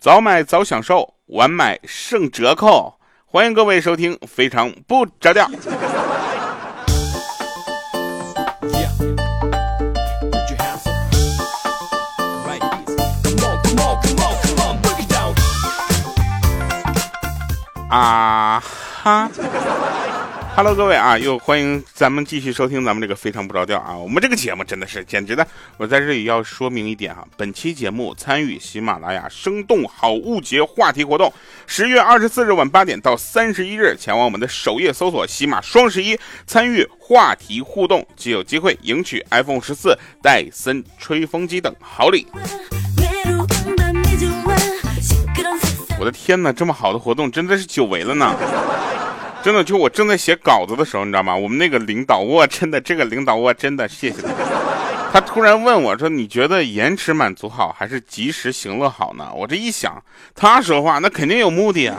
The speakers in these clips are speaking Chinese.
早买早享受，晚买剩折扣。欢迎各位收听，非常不着调。啊哈，Hello，各位啊，又欢迎咱们继续收听咱们这个非常不着调啊，我们这个节目真的是简直的。我在这里要说明一点哈，本期节目参与喜马拉雅生动好物节话题活动，十月二十四日晚八点到三十一日，前往我们的首页搜索喜马双十一，参与话题互动，即有机会赢取 iPhone 十四、戴森吹风机等好礼。我的天哪，这么好的活动真的是久违了呢！真的，就我正在写稿子的时候，你知道吗？我们那个领导，我真的，这个领导，我真的谢谢他。他突然问我说：“你觉得延迟满足好，还是及时行乐好呢？”我这一想，他说话那肯定有目的啊！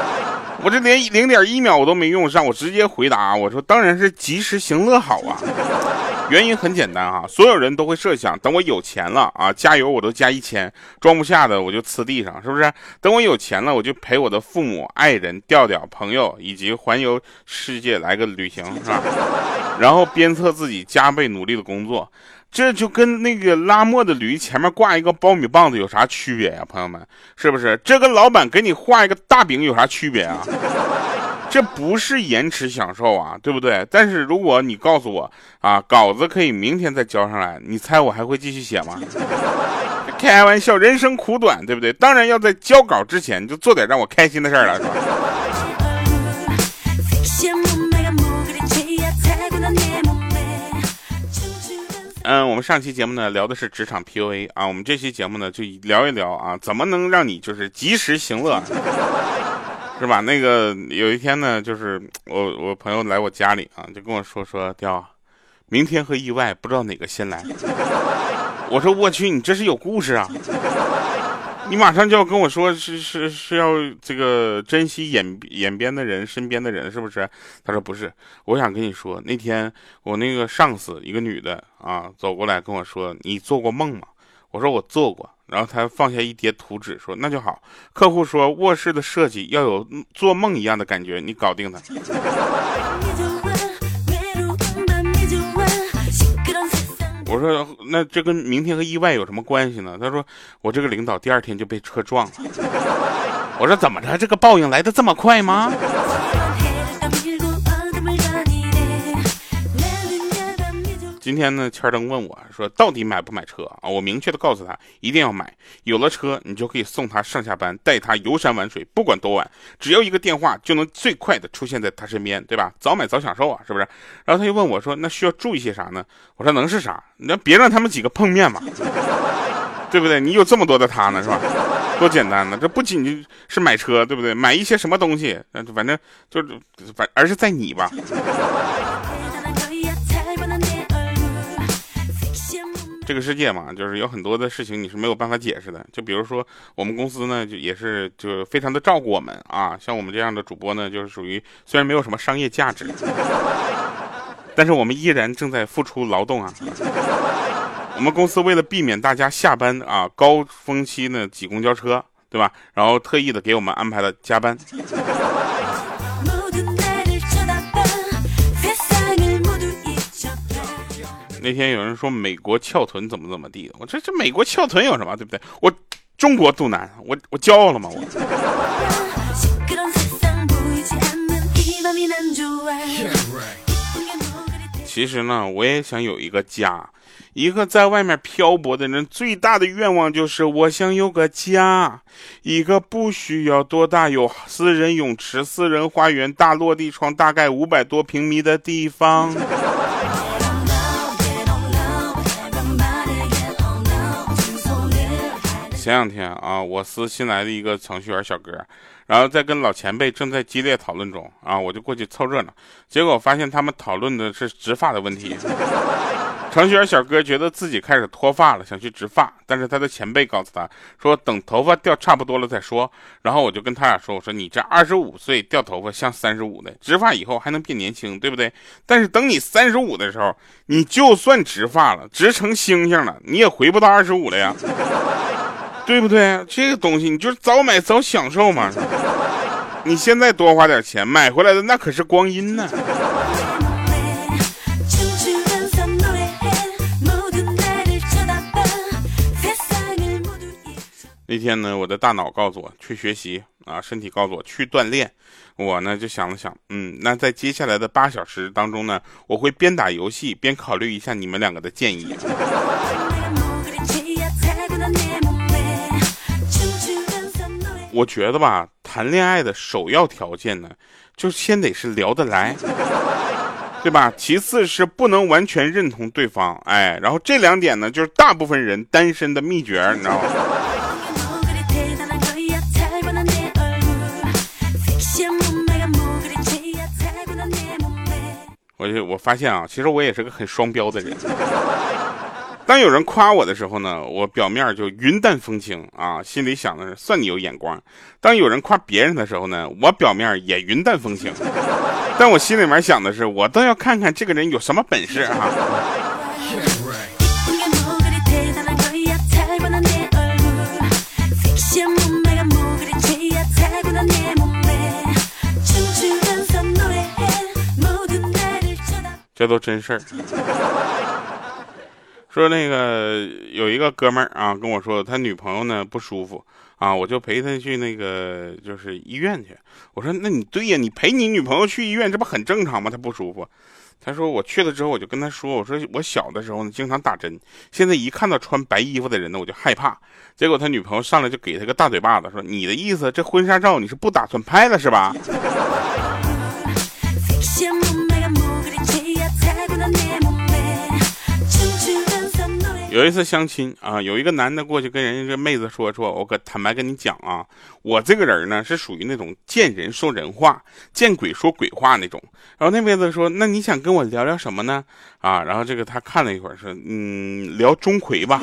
我这连零点一秒我都没用上，我直接回答我说：“当然是及时行乐好啊。”原因很简单啊，所有人都会设想，等我有钱了啊，加油我都加一千，装不下的我就呲地上，是不是？等我有钱了，我就陪我的父母、爱人、调调、朋友以及环游世界来个旅行，是吧？然后鞭策自己加倍努力的工作，这就跟那个拉磨的驴前面挂一个苞米棒子有啥区别呀？朋友们，是不是？这跟老板给你画一个大饼有啥区别啊？这不是延迟享受啊，对不对？但是如果你告诉我啊，稿子可以明天再交上来，你猜我还会继续写吗？开玩笑，人生苦短，对不对？当然要在交稿之前就做点让我开心的事儿了，嗯，我们上期节目呢聊的是职场 PUA 啊，我们这期节目呢就聊一聊啊，怎么能让你就是及时行乐。是吧？那个有一天呢，就是我我朋友来我家里啊，就跟我说说，雕，明天和意外不知道哪个先来。我说我去，你这是有故事啊！你马上就要跟我说是是是要这个珍惜眼眼边的人，身边的人，是不是？他说不是，我想跟你说，那天我那个上司一个女的啊，走过来跟我说，你做过梦吗？我说我做过。然后他放下一叠图纸，说：“那就好。”客户说：“卧室的设计要有做梦一样的感觉，你搞定他。”我说：“那这跟明天和意外有什么关系呢？”他说：“我这个领导第二天就被车撞了。”我说：“怎么着？这个报应来的这么快吗？”今天呢，千登问我说：“到底买不买车啊？”我明确的告诉他：“一定要买。有了车，你就可以送他上下班，带他游山玩水，不管多晚，只要一个电话就能最快的出现在他身边，对吧？早买早享受啊，是不是？”然后他又问我说：“那需要注意些啥呢？”我说：“能是啥？那别让他们几个碰面嘛，对不对？你有这么多的他呢，是吧？多简单呢！这不仅是买车，对不对？买一些什么东西，反正就是，反而是在你吧。”这个世界嘛，就是有很多的事情你是没有办法解释的。就比如说，我们公司呢，就也是就非常的照顾我们啊。像我们这样的主播呢，就是属于虽然没有什么商业价值，但是我们依然正在付出劳动啊。我们公司为了避免大家下班啊高峰期呢挤公交车，对吧？然后特意的给我们安排了加班。那天有人说美国翘臀怎么怎么地，我这这美国翘臀有什么，对不对？我中国肚腩，我我骄傲了吗？我。其实呢，我也想有一个家。一个在外面漂泊的人最大的愿望就是我想有个家，一个不需要多大，有私人泳池、私人花园、大落地窗，大概五百多平米的地方。前两天啊，我司新来的一个程序员小哥，然后在跟老前辈正在激烈讨论中啊，我就过去凑热闹，结果发现他们讨论的是植发的问题。程序员小哥觉得自己开始脱发了，想去植发，但是他的前辈告诉他说，等头发掉差不多了再说。然后我就跟他俩说，我说你这二十五岁掉头发像三十五的，植发以后还能变年轻，对不对？但是等你三十五的时候，你就算植发了，植成星星了，你也回不到二十五了呀。对不对？这个东西你就是早买早享受嘛。你现在多花点钱买回来的那可是光阴呢。那天呢，我的大脑告诉我去学习啊，身体告诉我去锻炼。我呢就想了想，嗯，那在接下来的八小时当中呢，我会边打游戏边考虑一下你们两个的建议。我觉得吧，谈恋爱的首要条件呢，就先得是聊得来，对吧？其次是不能完全认同对方，哎，然后这两点呢，就是大部分人单身的秘诀，你知道吗？我就我发现啊，其实我也是个很双标的人。当有人夸我的时候呢，我表面就云淡风轻啊，心里想的是算你有眼光；当有人夸别人的时候呢，我表面也云淡风轻，但我心里面想的是，我倒要看看这个人有什么本事啊。这都真事儿。说那个有一个哥们儿啊跟我说，他女朋友呢不舒服啊，我就陪他去那个就是医院去。我说那你对呀，你陪你女朋友去医院，这不很正常吗？他不舒服。他说我去了之后，我就跟他说，我说我小的时候呢经常打针，现在一看到穿白衣服的人呢我就害怕。结果他女朋友上来就给他个大嘴巴子，说你的意思这婚纱照你是不打算拍了是吧？有一次相亲啊，有一个男的过去跟人家这妹子说说，我可坦白跟你讲啊，我这个人呢是属于那种见人说人话，见鬼说鬼话那种。然后那妹子说，那你想跟我聊聊什么呢？啊，然后这个他看了一会儿说，嗯，聊钟馗吧。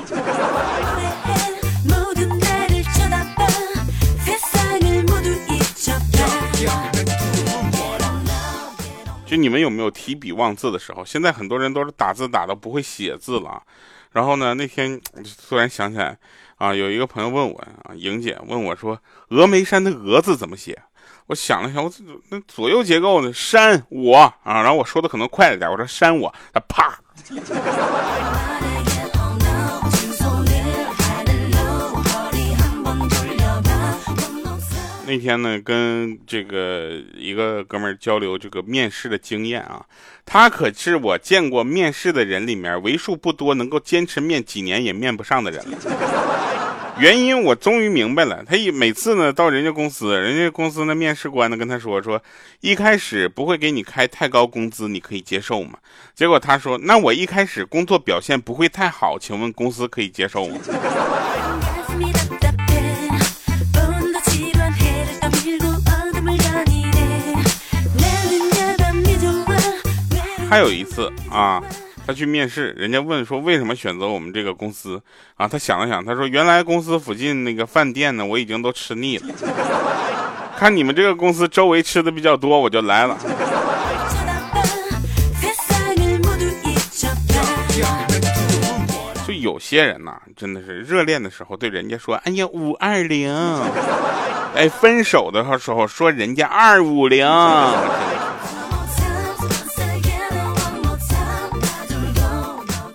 就你们有没有提笔忘字的时候？现在很多人都是打字打到不会写字了。然后呢？那天 突然想起来，啊，有一个朋友问我啊，莹姐问我说，峨眉山的峨字怎么写？我想了想，我那左右结构呢？山我啊，然后我说的可能快了点，我说山我，他啪。那天呢，跟这个一个哥们儿交流这个面试的经验啊，他可是我见过面试的人里面为数不多能够坚持面几年也面不上的人了。原因我终于明白了，他一每次呢到人家公司，人家公司的面试官呢跟他说说，一开始不会给你开太高工资，你可以接受吗？结果他说，那我一开始工作表现不会太好，请问公司可以接受吗？还有一次啊，他去面试，人家问说为什么选择我们这个公司啊？他想了想，他说原来公司附近那个饭店呢，我已经都吃腻了，看你们这个公司周围吃的比较多，我就来了。就有些人呐，真的是热恋的时候对人家说，哎呀五二零，哎，分手的时候说人家二五零。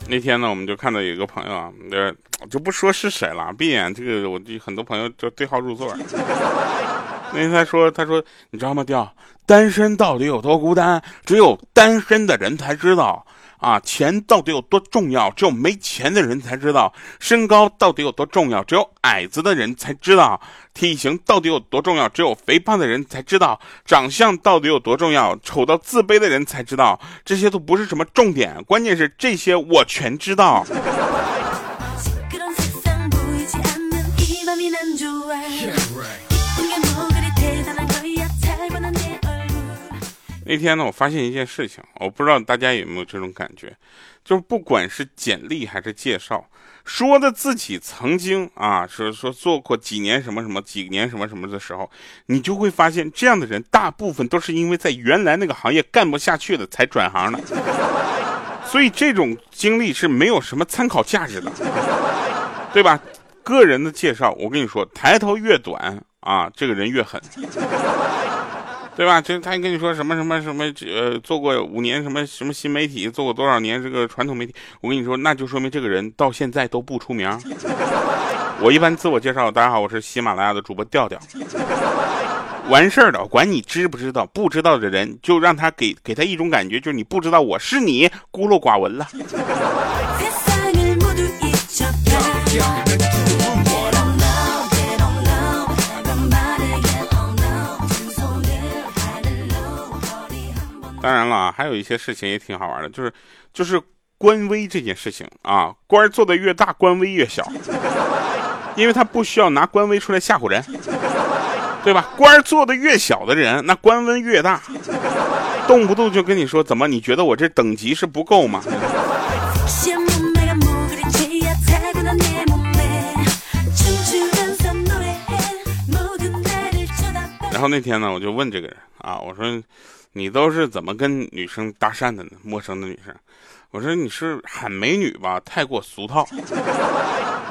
那天呢，我们就看到有一个朋友啊，呃，就不说是谁了，闭眼这个，我就很多朋友就对号入座。那天他说，他说，你知道吗，调单身到底有多孤单，只有单身的人才知道。啊，钱到底有多重要？只有没钱的人才知道。身高到底有多重要？只有矮子的人才知道。体型到底有多重要？只有肥胖的人才知道。长相到底有多重要？丑到自卑的人才知道。这些都不是什么重点，关键是这些我全知道。那天呢，我发现一件事情，我不知道大家有没有这种感觉，就是不管是简历还是介绍，说的自己曾经啊，说说做过几年什么什么，几年什么什么的时候，你就会发现，这样的人大部分都是因为在原来那个行业干不下去了才转行的，所以这种经历是没有什么参考价值的，对吧？个人的介绍，我跟你说，抬头越短啊，这个人越狠，对吧？就他跟你说什么什么什么，呃，做过五年什么什么新媒体，做过多少年这个传统媒体，我跟你说，那就说明这个人到现在都不出名。我一般自我介绍，大家好，我是喜马拉雅的主播调调。完事儿了，管你知不知道，不知道的人就让他给给他一种感觉，就是你不知道我是你，孤陋寡闻了。当然了，还有一些事情也挺好玩的，就是就是官威这件事情啊，官做的越大，官威越小，因为他不需要拿官威出来吓唬人。对吧？官做的越小的人，那官威越大，动不动就跟你说怎么？你觉得我这等级是不够吗？然后那天呢，我就问这个人啊，我说你都是怎么跟女生搭讪的呢？陌生的女生，我说你是喊美女吧，太过俗套；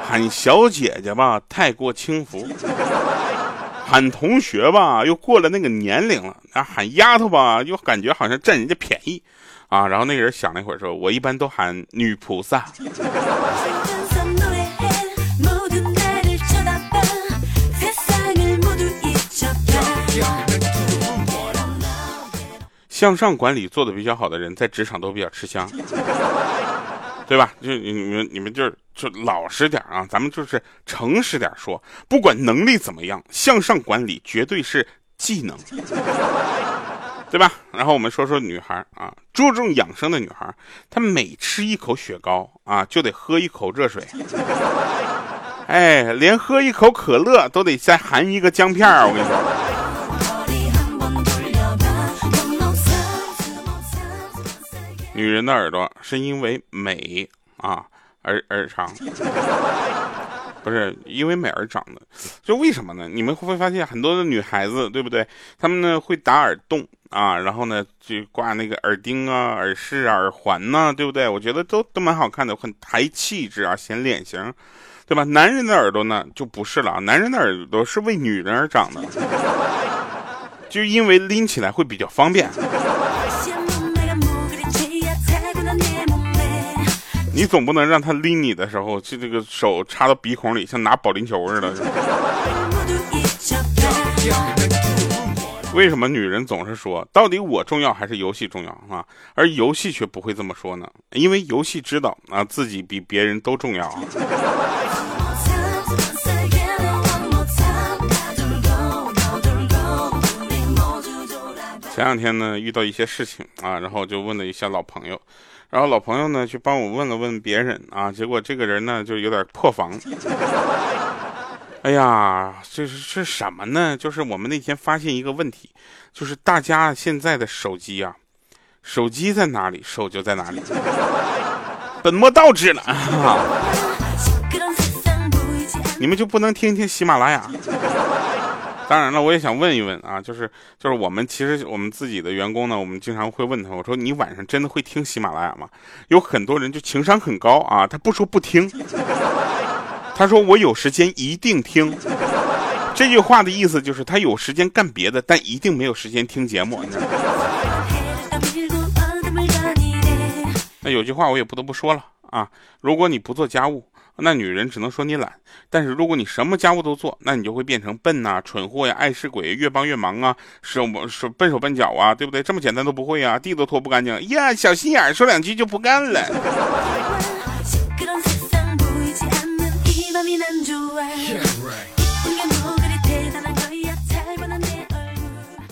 喊小姐姐吧，太过轻浮。喊同学吧，又过了那个年龄了；那，喊丫头吧，又感觉好像占人家便宜，啊。然后那个人想了一会儿，说：“我一般都喊女菩萨。”向上管理做的比较好的人，在职场都比较吃香。对吧？就你们你们就是就老实点啊，咱们就是诚实点说，不管能力怎么样，向上管理绝对是技能，对吧？然后我们说说女孩啊，注重养生的女孩，她每吃一口雪糕啊，就得喝一口热水，哎，连喝一口可乐都得再含一个姜片我跟你说。女人的耳朵是因为美啊而而长，不是因为美而长的，就为什么呢？你们会发现很多的女孩子，对不对？她们呢会打耳洞啊，然后呢就挂那个耳钉啊、耳饰啊、耳环呐，对不对？我觉得都都蛮好看的，很抬气质啊，显脸型，对吧？男人的耳朵呢就不是了，男人的耳朵是为女人而长的，就因为拎起来会比较方便。你总不能让他拎你的时候，就这个手插到鼻孔里，像拿保龄球似的。为什么女人总是说，到底我重要还是游戏重要啊？而游戏却不会这么说呢？因为游戏知道啊，自己比别人都重要。前两天呢，遇到一些事情啊，然后就问了一下老朋友。然后老朋友呢，去帮我问了问别人啊，结果这个人呢就有点破防。哎呀，这是是什么呢？就是我们那天发现一个问题，就是大家现在的手机啊，手机在哪里，手就在哪里，本末倒置了。你们就不能听听喜马拉雅？当然了，我也想问一问啊，就是就是我们其实我们自己的员工呢，我们经常会问他，我说你晚上真的会听喜马拉雅吗？有很多人就情商很高啊，他不说不听，他说我有时间一定听。这句话的意思就是他有时间干别的，但一定没有时间听节目。你知道吗那有句话我也不得不说了啊，如果你不做家务。那女人只能说你懒，但是如果你什么家务都做，那你就会变成笨呐、蠢货呀、爱吃鬼，越帮越忙啊，手手笨手笨脚啊，对不对？这么简单都不会啊，地都拖不干净呀，小心眼说两句就不干了。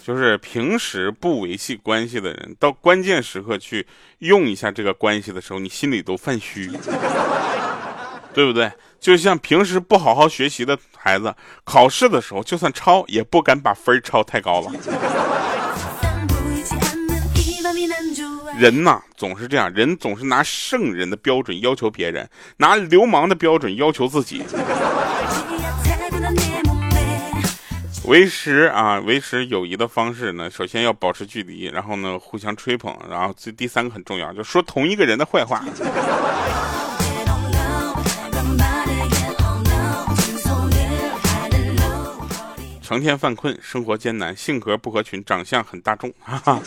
就是平时不维系关系的人，到关键时刻去用一下这个关系的时候，你心里都犯虚。对不对？就像平时不好好学习的孩子，考试的时候就算抄，也不敢把分抄太高了。人呐，总是这样，人总是拿圣人的标准要求别人，拿流氓的标准要求自己。维持啊，维持友谊的方式呢，首先要保持距离，然后呢，互相吹捧，然后这第三个很重要，就说同一个人的坏话。成天犯困，生活艰难，性格不合群，长相很大众，哈哈，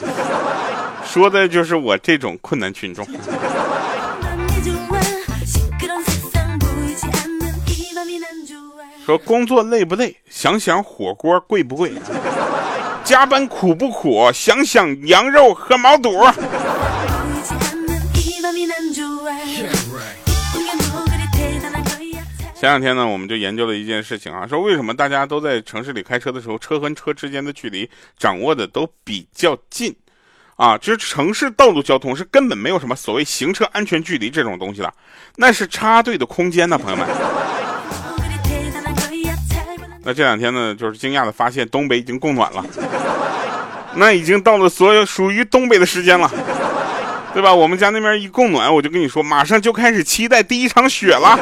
说的就是我这种困难群众。说工作累不累？想想火锅贵不贵？加班苦不苦？想想羊肉和毛肚。前两天呢，我们就研究了一件事情啊，说为什么大家都在城市里开车的时候，车和车之间的距离掌握的都比较近，啊，就是城市道路交通是根本没有什么所谓行车安全距离这种东西了，那是插队的空间呢，朋友们。那这两天呢，就是惊讶的发现东北已经供暖了，那已经到了所有属于东北的时间了，对吧？我们家那边一供暖，我就跟你说，马上就开始期待第一场雪了。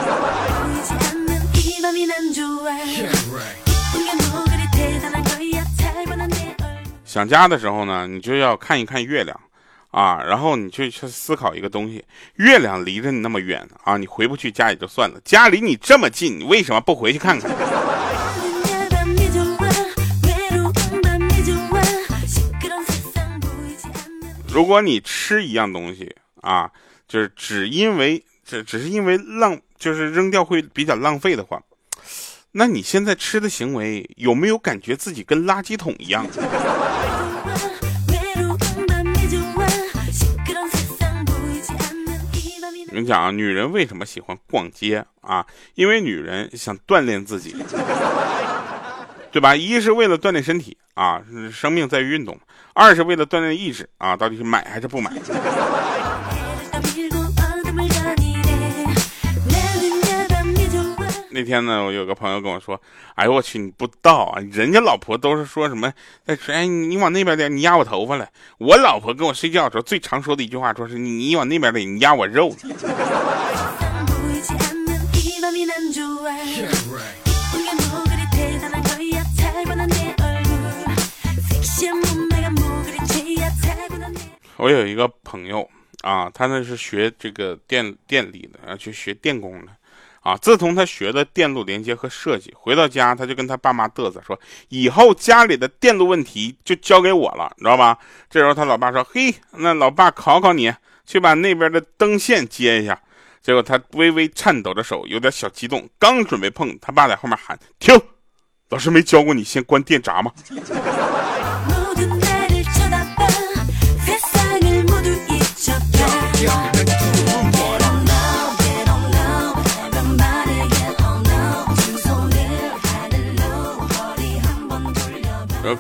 想家的时候呢，你就要看一看月亮，啊，然后你就去思考一个东西：月亮离着你那么远啊，你回不去家也就算了，家离你这么近，你为什么不回去看看？如果你吃一样东西啊，就是只因为只只是因为浪，就是扔掉会比较浪费的话。那你现在吃的行为有没有感觉自己跟垃圾桶一样？我跟你讲啊，女人为什么喜欢逛街啊？因为女人想锻炼自己，对吧？一是为了锻炼身体啊，生命在于运动；二是为了锻炼意志啊，到底是买还是不买？那天呢，我有个朋友跟我说：“哎呦我去，你不知道啊，人家老婆都是说什么？在说哎，你往那边点，你压我头发了。我老婆跟我睡觉的时候最常说的一句话，说是你你往那边点，你压我肉。”我有一个朋友啊，他那是学这个电电力的，然后去学电工的。啊！自从他学了电路连接和设计，回到家他就跟他爸妈嘚瑟说：“以后家里的电路问题就交给我了，你知道吧？”这时候他老爸说：“嘿，那老爸考考你，去把那边的灯线接一下。”结果他微微颤抖着手，有点小激动，刚准备碰，他爸在后面喊：“停！老师没教过你先关电闸吗？”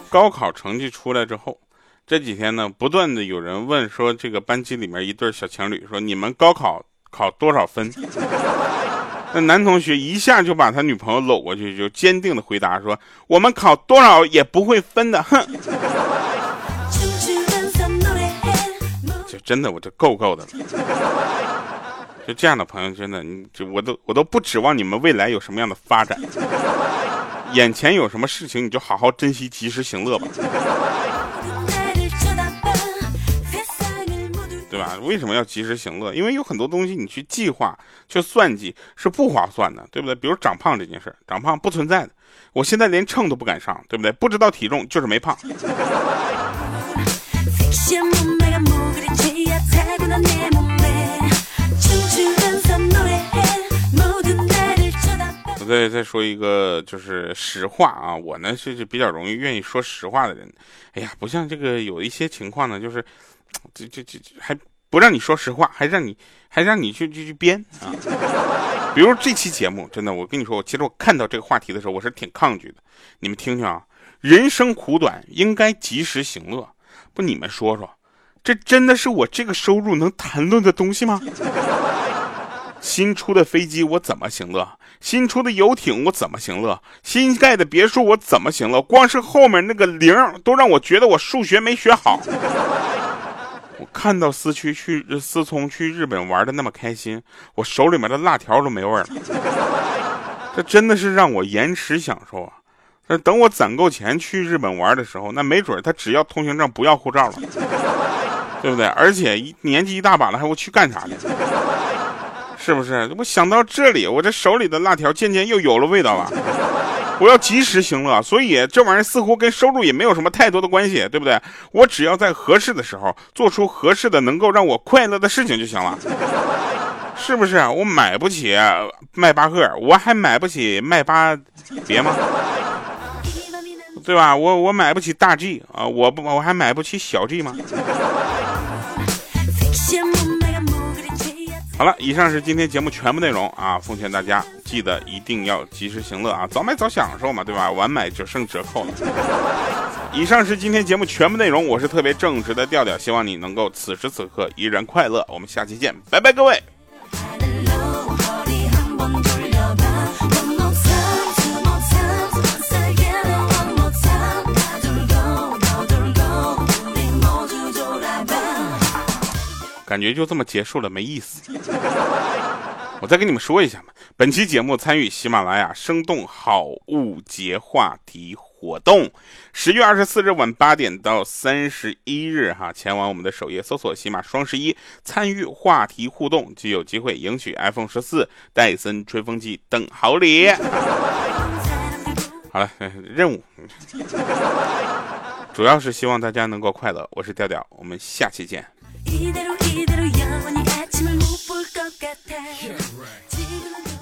高考成绩出来之后，这几天呢，不断的有人问说，这个班级里面一对小情侣说，你们高考考多少分？那男同学一下就把他女朋友搂过去，就坚定的回答说，我们考多少也不会分的，哼！就真的，我这够够的了。就这样的朋友，真的，你就我都我都不指望你们未来有什么样的发展。眼前有什么事情，你就好好珍惜，及时行乐吧，对吧？为什么要及时行乐？因为有很多东西你去计划、去算计是不划算的，对不对？比如长胖这件事长胖不存在的，我现在连秤都不敢上，对不对？不知道体重就是没胖。再说一个就是实话啊，我呢是比较容易愿意说实话的人。哎呀，不像这个有一些情况呢，就是这这这还不让你说实话，还让你还让你去去去编啊。比如这期节目，真的，我跟你说，我其实我看到这个话题的时候，我是挺抗拒的。你们听听啊，人生苦短，应该及时行乐。不，你们说说，这真的是我这个收入能谈论的东西吗？新出的飞机我怎么行乐？新出的游艇我怎么行乐？新盖的别墅我怎么行乐？光是后面那个零都让我觉得我数学没学好。我看到思区去思聪去日本玩的那么开心，我手里面的辣条都没味了。这真的是让我延迟享受啊！那等我攒够钱去日本玩的时候，那没准他只要通行证不要护照了，对不对？而且年纪一大把了，还我去干啥呢？是不是？我想到这里，我这手里的辣条渐渐又有了味道了。我要及时行乐，所以这玩意儿似乎跟收入也没有什么太多的关系，对不对？我只要在合适的时候做出合适的能够让我快乐的事情就行了，是不是？我买不起迈巴赫，我还买不起迈巴别吗？对吧？我我买不起大 G 啊，我不我还买不起小 G 吗？好了，以上是今天节目全部内容啊！奉劝大家记得一定要及时行乐啊，早买早享受嘛，对吧？晚买就剩折扣了。以上是今天节目全部内容，我是特别正直的调调，希望你能够此时此刻依然快乐。我们下期见，拜拜，各位。感觉就这么结束了，没意思。我再跟你们说一下嘛，本期节目参与喜马拉雅生动好物节话题活动，十月二十四日晚八点到三十一日哈，前往我们的首页搜索“喜马双十一”，参与话题互动，就有机会赢取 iPhone 十四、戴森吹风机等好礼。好了，任务 主要是希望大家能够快乐。我是调调，我们下期见。 이대로 이대로 영원히 아침을 못 볼 것 같아 yeah, right. 지금은